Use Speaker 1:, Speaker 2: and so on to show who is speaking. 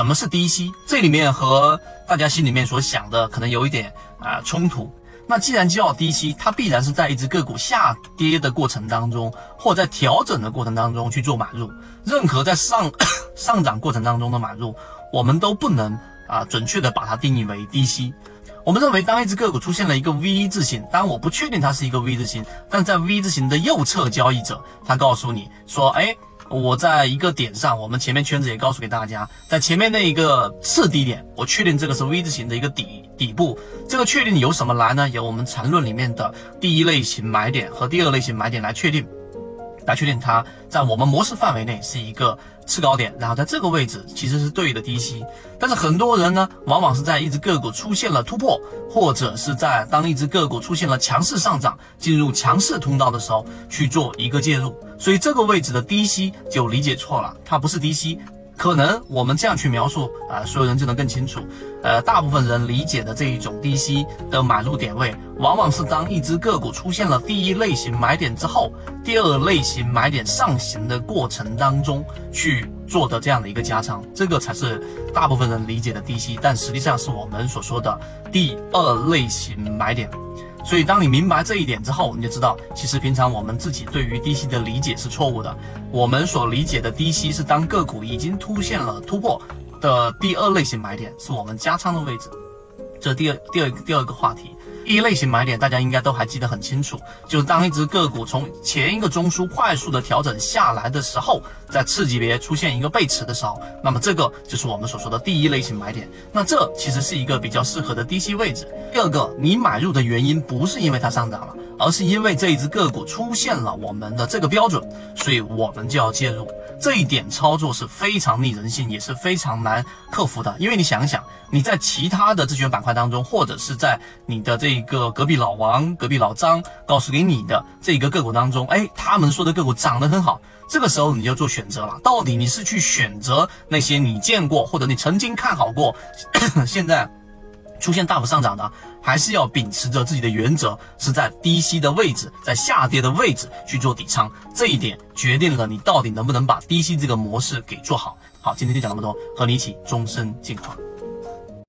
Speaker 1: 什么是低吸？这里面和大家心里面所想的可能有一点啊冲突。那既然叫低吸，它必然是在一只个股下跌的过程当中，或在调整的过程当中去做买入。任何在上 上涨过程当中的买入，我们都不能啊准确的把它定义为低吸。我们认为，当一只个股出现了一个 V 字形，当然我不确定它是一个 V 字形，但在 V 字形的右侧交易者，他告诉你说，哎。我在一个点上，我们前面圈子也告诉给大家，在前面那一个次低点，我确定这个是 V 字形的一个底底部。这个确定由什么来呢？由我们缠论里面的第一类型买点和第二类型买点来确定。来确定它在我们模式范围内是一个次高点，然后在这个位置其实是对的低吸。但是很多人呢，往往是在一只个股出现了突破，或者是在当一只个股出现了强势上涨，进入强势通道的时候去做一个介入，所以这个位置的低吸就理解错了，它不是低吸。可能我们这样去描述啊，所有人就能更清楚。呃，大部分人理解的这一种低吸的买入点位，往往是当一只个股出现了第一类型买点之后，第二类型买点上行的过程当中去做的这样的一个加仓，这个才是大部分人理解的低吸，但实际上是我们所说的第二类型买点。所以，当你明白这一点之后，你就知道，其实平常我们自己对于低吸的理解是错误的。我们所理解的低吸是当个股已经出现了突破的第二类型买点，是我们加仓的位置。这第二、第二、第二个话题。第一类型买点，大家应该都还记得很清楚，就是当一只个股从前一个中枢快速的调整下来的时候，在次级别出现一个背驰的时候，那么这个就是我们所说的第一类型买点。那这其实是一个比较适合的低吸位置。第二个，你买入的原因不是因为它上涨了，而是因为这一只个股出现了我们的这个标准，所以我们就要介入。这一点操作是非常逆人性，也是非常难克服的。因为你想想，你在其他的自选板块当中，或者是在你的这个隔壁老王、隔壁老张告诉给你的这个个股当中，哎，他们说的个股涨得很好，这个时候你就做选择了。到底你是去选择那些你见过或者你曾经看好过，现在？出现大幅上涨的，还是要秉持着自己的原则，是在低吸的位置，在下跌的位置去做底仓，这一点决定了你到底能不能把低吸这个模式给做好。好，今天就讲那么多，和你一起终身进化。